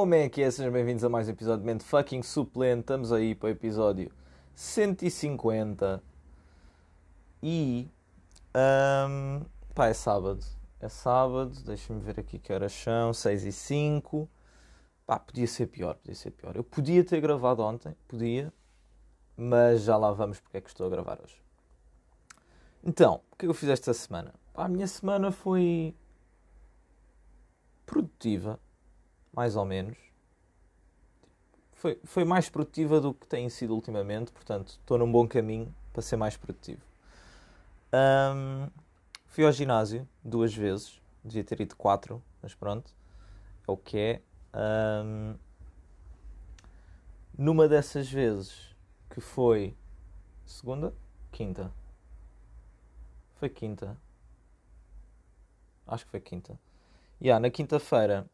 Como é que é? Sejam bem-vindos a mais um episódio de Mente Fucking Suplente. Estamos aí para o episódio 150. E. Um, pá, é sábado. É sábado, deixem-me ver aqui que horas são, 6 e 5. Pá, podia ser pior, podia ser pior. Eu podia ter gravado ontem, podia, mas já lá vamos porque é que estou a gravar hoje. Então, o que é que eu fiz esta semana? Pá, a minha semana foi produtiva, mais ou menos. Foi, foi mais produtiva do que tem sido ultimamente, portanto, estou num bom caminho para ser mais produtivo. Um, fui ao ginásio duas vezes, devia ter ido quatro, mas pronto, é o que é. Um, numa dessas vezes, que foi segunda, quinta, foi quinta, acho que foi quinta. Yeah, na quinta-feira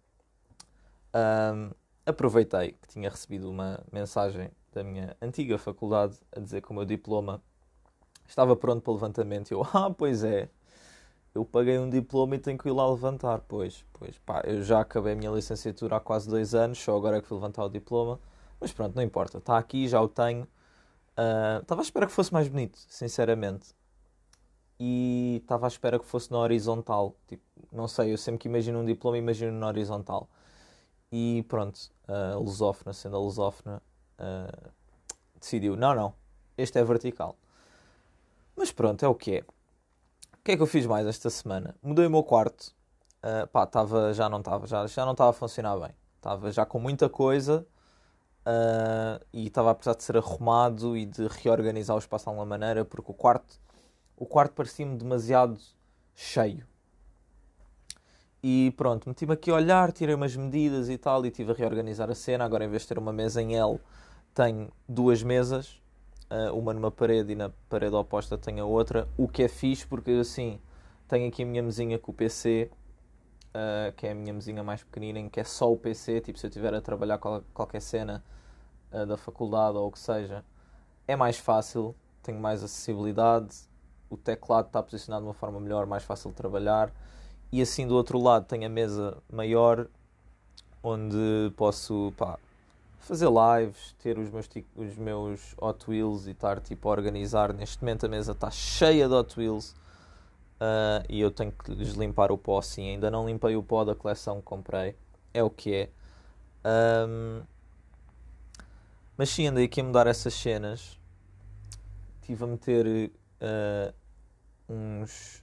um, aproveitei que tinha recebido uma mensagem da minha antiga faculdade a dizer que o meu diploma estava pronto para levantamento. E eu, ah, pois é, eu paguei um diploma e tenho que ir lá levantar. Pois, pois, pá, eu já acabei a minha licenciatura há quase dois anos, só agora é que fui levantar o diploma. Mas pronto, não importa, está aqui, já o tenho. Uh, estava à espera que fosse mais bonito, sinceramente e estava à espera que fosse na horizontal. Tipo, não sei, eu sempre que imagino um diploma, imagino na horizontal. E pronto, a lusófona, sendo a lusófona, uh, decidiu: não, não, este é vertical. Mas pronto, é o que é. O que é que eu fiz mais esta semana? Mudei o meu quarto. Uh, pá, tava, já não estava, já, já não estava a funcionar bem. Estava já com muita coisa uh, e estava a precisar de ser arrumado e de reorganizar o espaço de alguma maneira, porque o quarto o quarto parecia-me demasiado cheio. E pronto, meti-me aqui a olhar, tirei umas medidas e tal, e estive a reorganizar a cena. Agora, em vez de ter uma mesa em L, tenho duas mesas, eh, uma numa parede e na parede oposta tenho a outra. O que é fixe, porque assim, tenho aqui a minha mesinha com o PC, eh, que é a minha mesinha mais pequenina, em que é só o PC. Tipo, se eu estiver a trabalhar qualquer cena eh, da faculdade ou o que seja, é mais fácil, tenho mais acessibilidade o teclado está posicionado de uma forma melhor, mais fácil de trabalhar. E assim do outro lado tenho a mesa maior, onde posso pá, fazer lives, ter os meus, os meus Hot Wheels e estar tipo, a organizar. Neste momento a mesa está cheia de Hot Wheels uh, e eu tenho que lhes limpar o pó sim. Ainda não limpei o pó da coleção que comprei. É o que é. Um, mas sim, andei aqui a mudar essas cenas. Estive a meter uh, uns,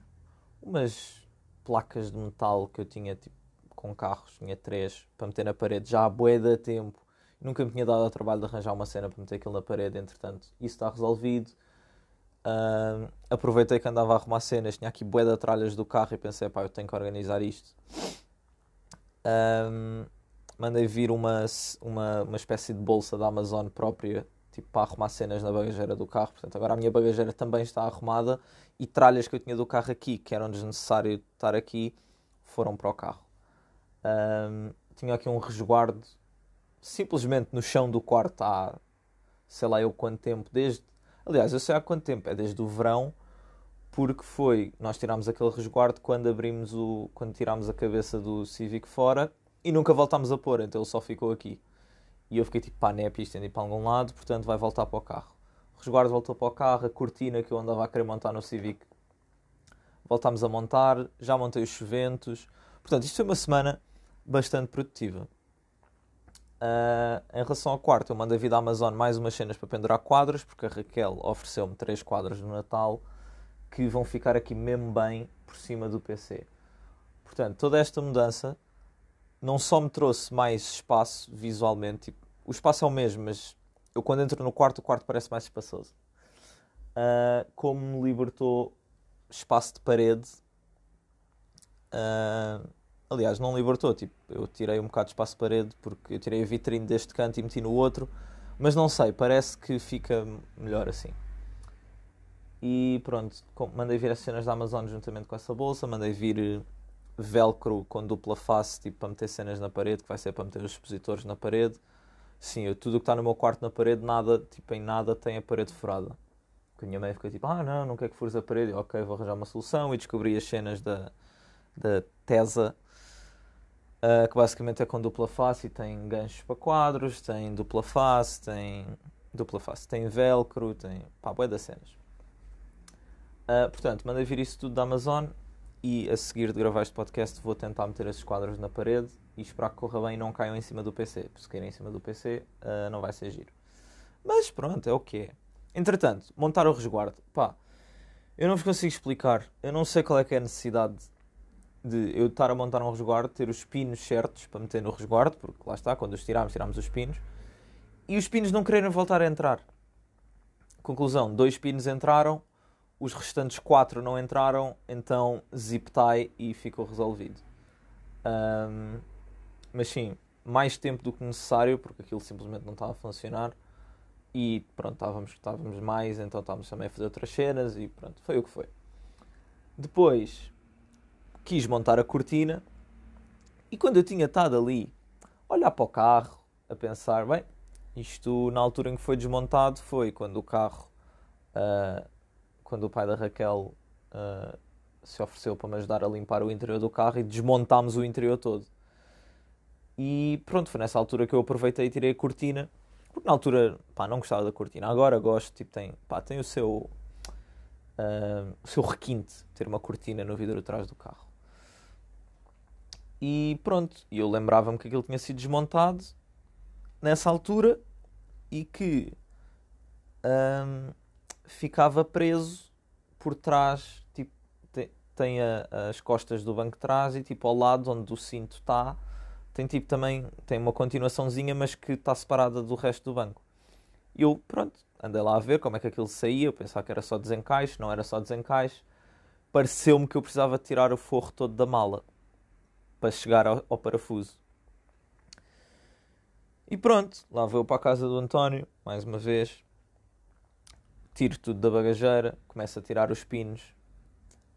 umas placas de metal que eu tinha tipo, com carros, tinha três, para meter na parede já há bué de tempo. Nunca me tinha dado ao trabalho de arranjar uma cena para meter aquilo na parede, entretanto, isso está resolvido. Uh, aproveitei que andava a arrumar cenas, tinha aqui bué de tralhas do carro e pensei, pá, eu tenho que organizar isto. Mandei vir uma, uma, uma espécie de bolsa da Amazon própria tipo, para arrumar cenas na bagageira do carro. Portanto, agora a minha bagageira também está arrumada e tralhas que eu tinha do carro aqui, que eram desnecessário estar aqui, foram para o carro. Um, tinha aqui um resguardo simplesmente no chão do quarto há sei lá eu quanto tempo, desde. Aliás, eu sei há quanto tempo, é desde o verão, porque foi. Nós tirámos aquele resguardo quando abrimos o. quando tirámos a cabeça do Civic fora e nunca voltámos a pôr, então ele só ficou aqui. E eu fiquei tipo, pá, é para isto ir para algum lado, portanto vai voltar para o carro. Resguardo voltou para o carro, a cortina que eu andava a querer montar no Civic voltámos a montar, já montei os chuventos. Portanto, isto foi uma semana bastante produtiva. Uh, em relação ao quarto, eu mandei vir da Amazon mais umas cenas para pendurar quadros, porque a Raquel ofereceu-me três quadros no Natal que vão ficar aqui mesmo bem por cima do PC. Portanto, toda esta mudança não só me trouxe mais espaço visualmente, tipo, o espaço é o mesmo, mas eu quando entro no quarto, o quarto parece mais espaçoso. Uh, como me libertou espaço de parede. Uh, aliás, não libertou, tipo, eu tirei um bocado de espaço de parede porque eu tirei a vitrine deste canto e meti no outro, mas não sei, parece que fica melhor assim. E pronto, mandei vir as cenas da Amazon juntamente com essa bolsa, mandei vir velcro com dupla face, tipo para meter cenas na parede, que vai ser para meter os expositores na parede. Sim, eu, tudo o que está no meu quarto na parede, nada, tipo, em nada tem a parede furada. Porque a minha mãe fica tipo, ah não, não quer que fures a parede. Ok, vou arranjar uma solução e descobri as cenas da, da Tesa. uh, que basicamente é com dupla face e tem ganchos para quadros, tem dupla face, tem dupla face, tem velcro, tem pá, bué das cenas. Uh, portanto, mandei vir isso tudo da Amazon e a seguir de gravar este podcast vou tentar meter esses quadros na parede e esperar que corra bem e não caiam em cima do PC. Porque se caírem em cima do PC uh, não vai ser giro. Mas pronto, é o que é. Entretanto, montar o resguardo. Pá, eu não vos consigo explicar. Eu não sei qual é que é a necessidade de eu estar a montar um resguardo, ter os pinos certos para meter no resguardo, porque lá está, quando os tiramos, tiramos os pinos, e os pinos não quererem voltar a entrar. Conclusão, dois pinos entraram, os restantes quatro não entraram, então zip tie e ficou resolvido. Um, mas sim, mais tempo do que necessário, porque aquilo simplesmente não estava a funcionar. E pronto, estávamos, estávamos mais, então estávamos também a fazer outras cenas e pronto, foi o que foi. Depois quis montar a cortina e quando eu tinha estado ali, olhar para o carro, a pensar, bem, isto na altura em que foi desmontado foi quando o carro uh, quando o pai da Raquel uh, se ofereceu para me ajudar a limpar o interior do carro e desmontámos o interior todo. E pronto, foi nessa altura que eu aproveitei e tirei a cortina. Porque na altura, pá, não gostava da cortina. Agora gosto, tipo, tem, pá, tem o seu, uh, o seu requinte ter uma cortina no vidro atrás do carro. E pronto, eu lembrava-me que aquilo tinha sido desmontado nessa altura e que um, ah, ficava preso por trás, tipo, tem, tem a, as costas do banco de trás e tipo ao lado onde o cinto está, tem tipo também, tem uma continuaçãozinha, mas que está separada do resto do banco. E eu, pronto, andei lá a ver como é que aquilo saía, eu pensava que era só desencaixe, não era só desencaixe. Pareceu-me que eu precisava tirar o forro todo da mala para chegar ao, ao parafuso. E pronto, lá vou para a casa do António, mais uma vez, tiro tudo da bagageira, começo a tirar os pinos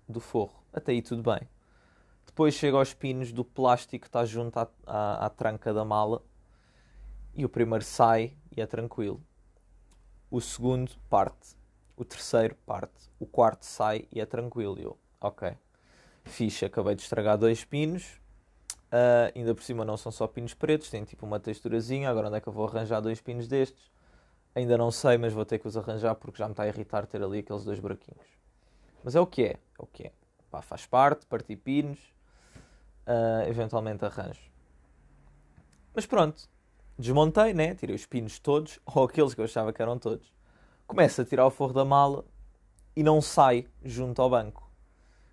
do forro. Até aí tudo bem. Depois chego aos pinos do plástico que está junto à, à, à tranca da mala e o primeiro sai e é tranquilo. O segundo parte. O terceiro parte. O quarto sai e é tranquilo. Eu, ok. Fixe, acabei de estragar dois pinos. Uh, ainda por cima não são só pinos pretos, tem tipo uma texturazinha. Agora onde é que eu vou arranjar dois pinos destes? Ainda não sei, mas vou ter que os arranjar porque já me está a irritar ter ali aqueles dois buraquinhos. Mas é o que é, é o que é. Pá, faz parte, partir pinos, uh, eventualmente arranjo. Mas pronto, desmontei, né? Tirei os pinos todos, ou aqueles que eu achava que eram todos. Começo a tirar o forro da mala e não sai junto ao banco.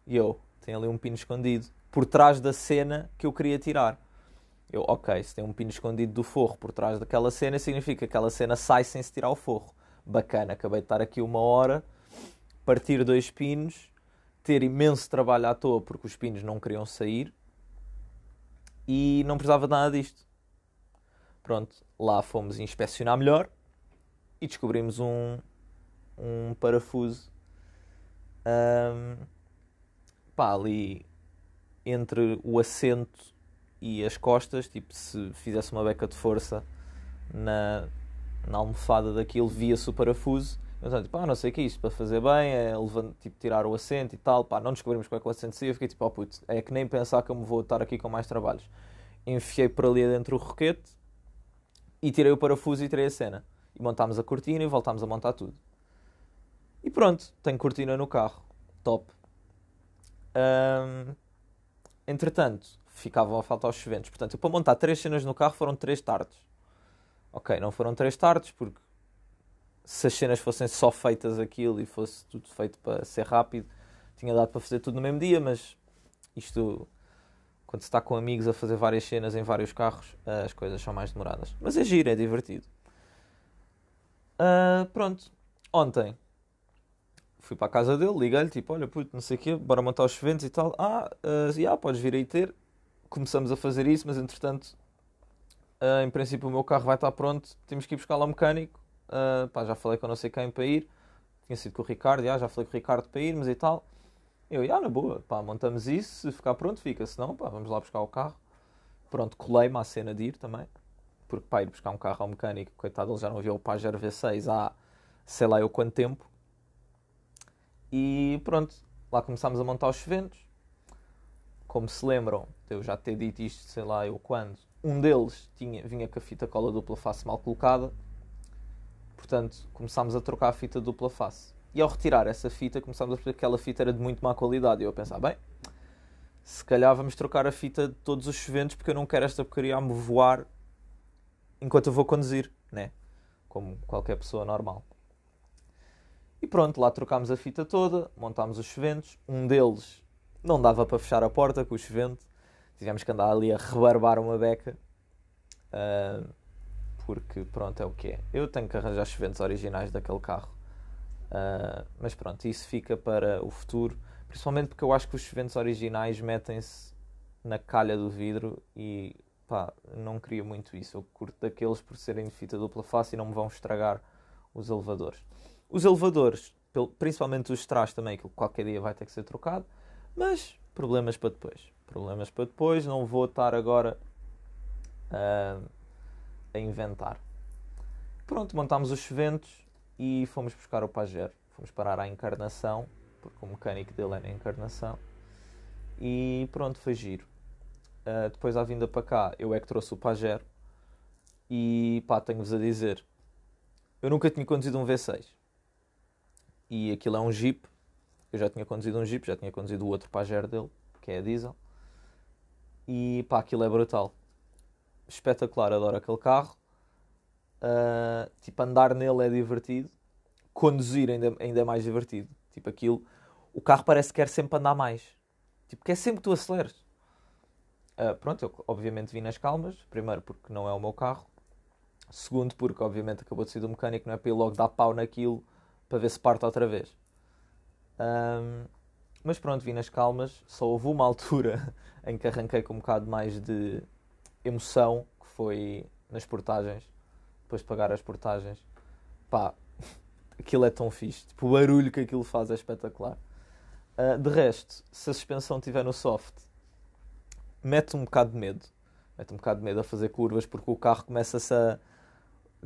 E eu, tenho ali um pino escondido, por trás da cena que eu queria tirar. Eu, ok, se tem um pino escondido do forro por trás daquela cena, significa que aquela cena sai sem se tirar o forro. Bacana, acabei de estar aqui uma hora, partir dois pinos, ter imenso trabalho à toa porque os pinos não queriam sair e não precisava de nada disto. Pronto, lá fomos inspecionar melhor e descobrimos um, um parafuso um, pá, ali entre o assento e as costas, tipo, se fizesse uma beca de força na, na almofada daquilo, via-se o parafuso. Então, tipo, ah, não sei o que é isto, para fazer bem, é levando, tipo, tirar o assento e tal, pá, não descobrimos qual é que o assento seria, fiquei tipo, oh puto, é que nem pensar que eu me vou estar aqui com mais trabalhos. Enfiei por ali dentro o roquete e tirei o parafuso e tirei a cena. E montámos a cortina e voltámos a montar tudo. E pronto, tenho cortina no carro. Top. Entretanto, ficavam a faltar os chuventos. Portanto, eu, para montar três cenas no carro foram três tardes. Ok, não foram três tardes porque se as cenas fossem só feitas aquilo e fosse tudo feito para ser rápido, tinha dado para fazer tudo no mesmo dia, mas isto, quando se está com amigos a fazer várias cenas em vários carros, as coisas são mais demoradas. Mas é giro, é divertido. Uh, pronto, ontem fui para a casa dele, liguei-lhe, tipo, olha, puto, não sei o quê, bora montar os chuventos e tal. Ah, uh, yeah, podes vir aí ter começamos a fazer isso, mas entretanto, uh, em princípio, o meu carro vai estar pronto. Temos que ir buscar lá o mecânico. Uh, pá, já falei com não sei quem para ir. Tinha sido com o Ricardo, já, já falei com o Ricardo para irmos e tal. Eu, já, na boa, pá, montamos isso. Se ficar pronto, fica. Se não, pá, vamos lá buscar o carro. Pronto, colei-me à cena de ir também. Porque, pá, ir buscar um carro ao mecânico, coitado, ele já não viu o Pajero V6 há sei lá eu quanto tempo. E pronto, lá começámos a montar os ventos como se lembram, eu já ter dito isto, sei lá eu quando, um deles tinha, vinha com a fita cola dupla face mal colocada, portanto começámos a trocar a fita dupla face. E ao retirar essa fita, começámos a perceber que aquela fita era de muito má qualidade. E eu a pensar, bem, se calhar vamos trocar a fita de todos os chuventos porque eu não quero esta porcaria a me voar enquanto eu vou conduzir, né? Como qualquer pessoa normal. E pronto, lá trocámos a fita toda, montámos os chuventos. Um deles não dava para fechar a porta com o chuvente. Tivemos que andar ali a rebarbar uma beca. Uh, porque pronto, é o que é. Eu tenho que arranjar chuventos originais daquele carro. Uh, mas pronto, isso fica para o futuro. Principalmente porque eu acho que os chuventos originais metem-se na calha do vidro e pá, não queria muito isso. Eu curto daqueles por serem de fita dupla face e não me vão estragar os elevadores. Os elevadores, principalmente os trás também, que qualquer dia vai ter que ser trocado, mas problemas para depois. Problemas para depois, não vou estar agora uh, a inventar. Pronto, montámos os chuventos e fomos buscar o Pajero. Fomos parar à Encarnação, porque o mecânico dele era a Encarnação. E pronto, foi giro. Uh, depois à vinda para cá, eu é que trouxe o Pajero. E pá, tenho-vos a dizer, eu nunca tinha conduzido um V6. E aquilo é um Jeep. Eu já tinha conduzido um Jeep, já tinha conduzido o outro Pajero dele, que é a diesel. E pá, aquilo é brutal. Espetacular, adoro aquele carro. Uh, tipo, andar nele é divertido. Conduzir ainda, ainda é mais divertido. Tipo, aquilo... O carro parece que quer sempre andar mais. Tipo, quer sempre que tu aceleres. Uh, pronto, eu obviamente vim nas calmas. Primeiro porque não é o meu carro. Segundo porque obviamente acabou de sair do mecânico. Não é para ir logo dar pau naquilo para ver se parte outra vez. Um, mas pronto, vim nas calmas. Só houve uma altura em que arranquei com um bocado mais de emoção, que foi nas portagens depois de pagar as portagens, pá, aquilo é tão fixe. Tipo, o barulho que aquilo faz é espetacular. Uh, de resto, se a suspensão estiver no soft, mete um bocado de medo. Mete um bocado de medo a fazer curvas porque o carro começa-se a,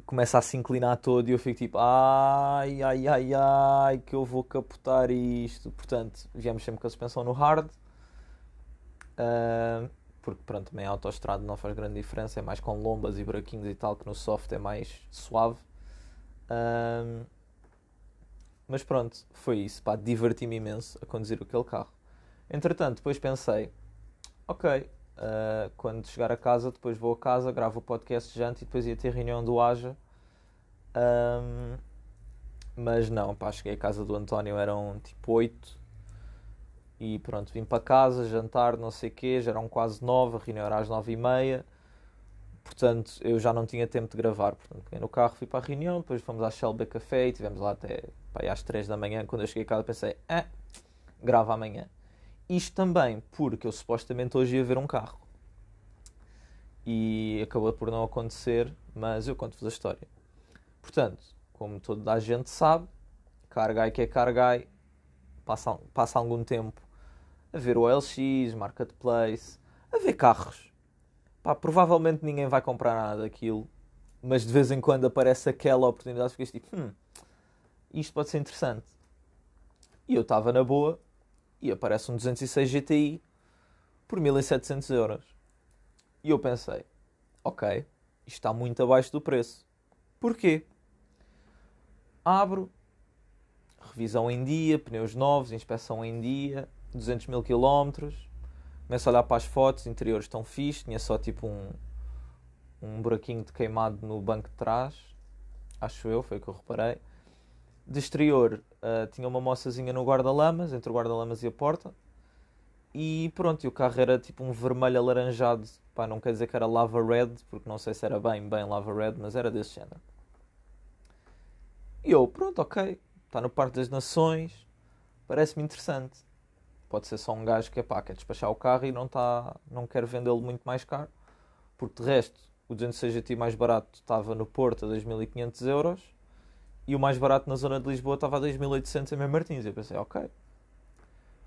começa a se inclinar todo e eu fico tipo, ai, ai, ai, ai, que eu vou capotar isto. Portanto, viemos sempre com a suspensão no hard. Uh, porque pronto, também a autoestrada não faz grande diferença, é mais com lombas e buraquinhos e tal, que no soft é mais suave. Um, mas pronto, foi isso, pá, diverti-me imenso a conduzir aquele carro. Entretanto, depois pensei, ok, uh, quando chegar a casa, depois vou a casa, gravo o podcast de janta e depois ia ter reunião do Aja. Um, mas não, pá, cheguei à casa do António, eram tipo 8 e pronto, vim para casa, jantar, não sei o quê, já eram quase nove, a reunião era às nove e meia. Portanto, eu já não tinha tempo de gravar. Portanto, peguei no carro, fui para a reunião, depois fomos à Shell Café e tivemos lá até pá, às três da manhã. Quando eu cheguei a casa pensei, ah, grava amanhã. Isto também porque eu supostamente hoje ia ver um carro. E acabou por não acontecer, mas eu conto-vos a história. Portanto, como toda a gente sabe, Cargai que é Cargai, passa, passa algum tempo a ver o OLX, Marketplace, a ver carros. Pá, provavelmente ninguém vai comprar nada daquilo, mas de vez em quando aparece aquela oportunidade ficas tipo, hum, isto pode ser interessante. E eu estava na boa e aparece um 206 GTI por 1700 euros. E eu pensei, ok, isto está muito abaixo do preço. Porquê? Abro, revisão em dia, pneus novos, inspeção em dia, 200 mil km. Começo a olhar para as fotos, interiores estão fixe, tinha só tipo um, um buraquinho de queimado no banco de trás, acho eu, foi o que eu reparei. De exterior uh, tinha uma moçazinha no guarda-lamas, entre o guarda-lamas e a porta. E pronto, e o carro era tipo um vermelho alaranjado, pá, não quer dizer que era lava red, porque não sei se era bem, bem lava red, mas era desse género. E eu, pronto, ok, está no Parque das Nações, parece-me interessante. Pode ser só um gajo que é pá, quer despachar o carro e não, tá, não quer vendê-lo muito mais caro, porque de resto o 206 GT mais barato estava no Porto a 2.500 euros e o mais barato na zona de Lisboa estava a 2.800 em Mem Martins. Eu pensei, ok,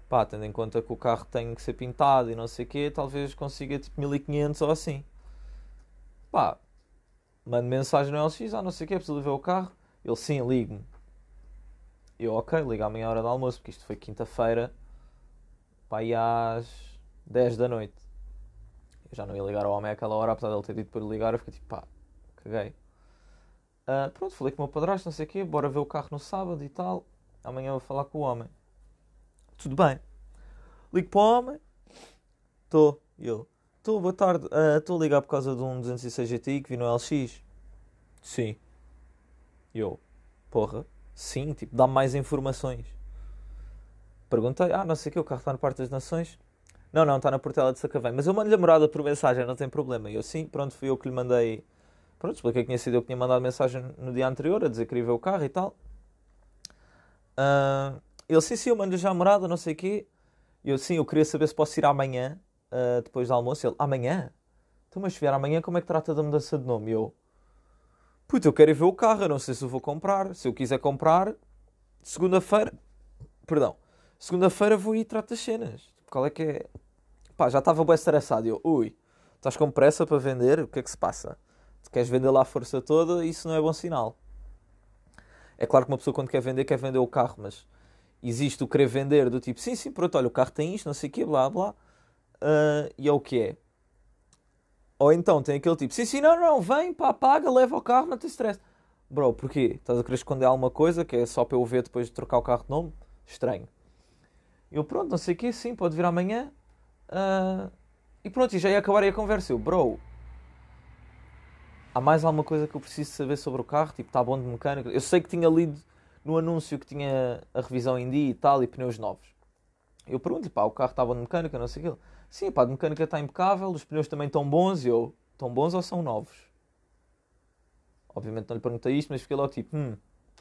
pá, tendo em conta que o carro tem que ser pintado e não sei o quê, talvez consiga tipo 1.500 ou assim. Pá, mando mensagem no LX, ah, não sei o quê, preciso ver o carro. Ele, sim, ligue-me. Eu, ok, liga à meia hora do almoço, porque isto foi quinta-feira, pá, e às 10 da noite. Eu já não ia ligar ao homem àquela hora, apesar de ele ter dito para ligar, eu fiquei tipo, pá, caguei. Uh, pronto, falei com o meu padrasto, não sei o quê, bora ver o carro no sábado e tal. Amanhã vou falar com o homem. Tudo bem. Ligo para o homem. Estou. Eu. Estou, boa tarde. Estou uh, a ligar por causa de um 206 GTI que vi no LX. Sim. Eu. Porra. Sim, tipo, dá-me mais informações. Perguntei, ah, não sei o que, o carro está no Parque das Nações. Não, não, está na Portela de Sacavém. Mas eu mando-lhe a morada por mensagem, não tem problema. E eu, sim, pronto, fui eu que lhe mandei. Pronto, expliquei que tinha sido eu que tinha mandado mensagem no dia anterior a dizer que queria ver o carro e tal. Uh, ele, sim, sim, eu mando-lhe já a morada, não sei o quê. E eu, sim, eu queria saber se posso ir amanhã, uh, depois do almoço. Ele, amanhã? Então, mas se vier amanhã, como é que trata da mudança de nome? E eu, puto, eu quero ir ver o carro, eu não sei se eu vou comprar. Se eu quiser comprar, segunda-feira, perdão, segunda-feira vou ir e trato das cenas. Qual é que é? Pá, já estava bem estressado. Eu, ui, estás com pressa para vender? O que é que se passa? Tu queres vender lá a força toda? Isso não é bom sinal. É claro que uma pessoa quando quer vender, quer vender o carro, mas existe o querer vender do tipo, sim, sim, pronto, olha, o carro tem isto, não sei o quê, blá, blá. Uh, e é o que é. Ou então tem aquele tipo, sim, sim, não, não, vem, pá, paga, leva o carro, não tem stress. Bro, porquê? Estás a querer esconder alguma coisa que é só para eu ver depois de trocar o carro de nome? Estranho. Eu, pronto, não sei o quê, sim, pode vir amanhã. Uh, e pronto, e já ia acabar a conversa. Eu, bro, há mais alguma coisa que eu preciso saber sobre o carro? Tipo, está bom de mecânica? Eu sei que tinha lido no anúncio que tinha a revisão em dia e tal e pneus novos. Eu pergunto, pá, o carro está bom de mecânica, não sei o quê. Sim, pá, de mecânica está impecável, os pneus também estão bons. E eu, estão bons ou são novos? Obviamente não lhe perguntei isto, mas fiquei logo tipo, hum,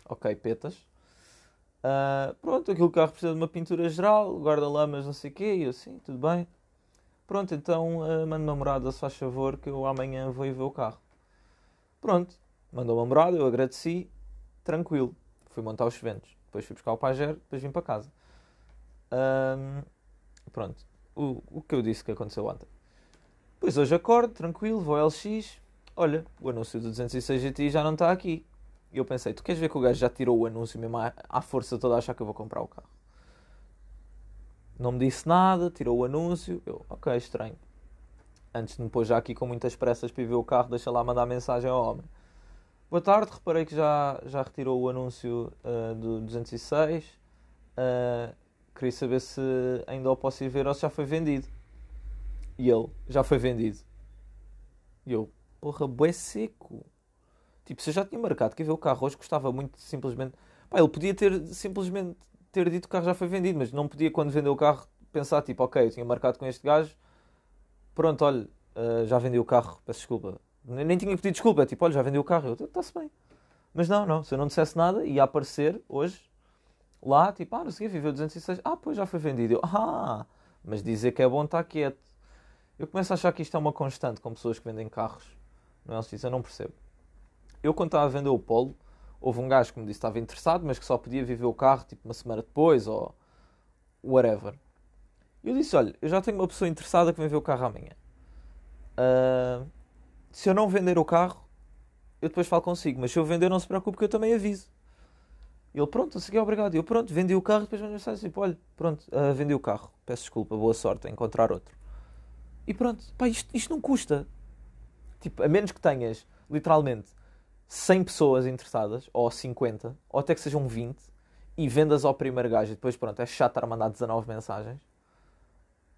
ok, petas. Uh, pronto, aquilo carro precisa de uma pintura geral, guarda-lamas, não sei o quê, e eu assim, tudo bem. Pronto, então uh, manda uma morada, se faz favor, que eu amanhã vou ir ver o carro. Pronto, mandou uma morada, eu agradeci, tranquilo. Fui montar os ventos, depois fui buscar o Pajero, depois vim para casa. Um, pronto, o, o que eu disse que aconteceu ontem. Depois hoje acordo, tranquilo, vou ao LX, olha, o anúncio do 206 GTI já não está aqui. E eu pensei, tu queres ver que o gajo já tirou o anúncio mesmo à, força toda a achar que eu vou comprar o carro? Não me disse nada, tirou o anúncio. Eu, ok, estranho. Antes de me pôr já aqui com muitas pressas para ver o carro, deixa lá mandar mensagem ao homem. Boa tarde, reparei que já, já retirou o anúncio uh, do 206. Uh, queria saber se ainda o posso ir ver ou se já foi vendido. E ele, já foi vendido. E eu, porra, bué seco. Tipo, se eu já tinha marcado que ia ver o carro hoje, gostava muito simplesmente. Pá, ele podia ter simplesmente ter dito que o carro já foi vendido, mas não podia, quando vendeu o carro, pensar tipo, ok, eu tinha marcado com este gajo, pronto, olha, uh, já vendi o carro, peço desculpa. Nem, nem tinha pedido desculpa, é tipo, olha, já vendi o carro, eu, está-se bem. Mas não, não, se eu não dissesse nada, ia aparecer hoje, lá, tipo, ah, não sei viveu 206, ah, pois já foi vendido. Eu, ah, mas dizer que é bom está quieto. Eu começo a achar que isto é uma constante com pessoas que vendem carros. Não é, eu não percebo. Eu, quando estava a vender o Polo, houve um gajo que me disse que estava interessado, mas que só podia viver o carro tipo uma semana depois ou whatever. Eu disse: Olha, eu já tenho uma pessoa interessada que vem ver o carro amanhã. Uh, se eu não vender o carro, eu depois falo consigo, mas se eu vender, não se preocupe que eu também aviso. Ele, pronto, sei que, obrigado. Eu, pronto, vendi o carro, depois mensagem assim, olha, pronto, uh, vendi o carro, peço desculpa, boa sorte a encontrar outro. E pronto, pá, isto, isto não custa. Tipo, a menos que tenhas, literalmente, 100 pessoas interessadas, ou 50, ou até que sejam 20, e vendas ao primeiro gajo e depois, pronto, é chato estar a mandar 19 mensagens.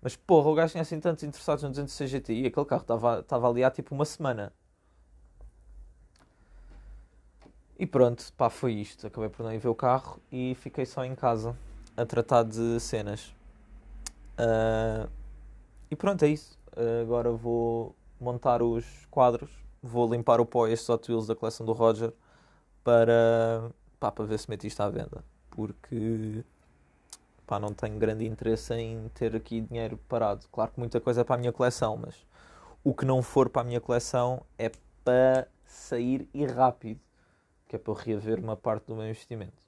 Mas porra, o gajo tinha assim tantos interessados no 206 GTI e aquele carro estava ali há tipo uma semana. E pronto, pá, foi isto. Acabei por não ir ver o carro e fiquei só em casa a tratar de cenas. Uh, e pronto, é isso. Uh, agora vou montar os quadros vou limpar o pó estes Hot Wheels da coleção do Roger para, pá, para ver se meto isto à venda. Porque pá, não tenho grande interesse em ter aqui dinheiro parado. Claro que muita coisa é para a minha coleção, mas o que não for para a minha coleção é para sair e rápido, que é para eu reaver uma parte do meu investimento.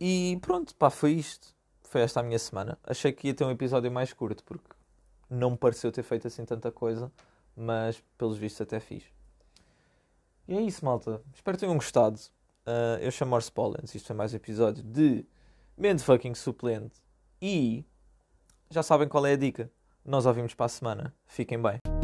E pronto, pá, foi isto. Foi esta a minha semana. Achei que ia ter um episódio mais curto, porque não me pareceu ter feito assim tanta coisa mas pelos vistos até fiz. E é isso, malta. Espero que tenham gostado. Uh, eu chamo Morse Pollens. Isto foi mais um episódio de Mente Fucking Suplente. E já sabem qual é a dica. Nós ouvimos para a semana. Fiquem bem.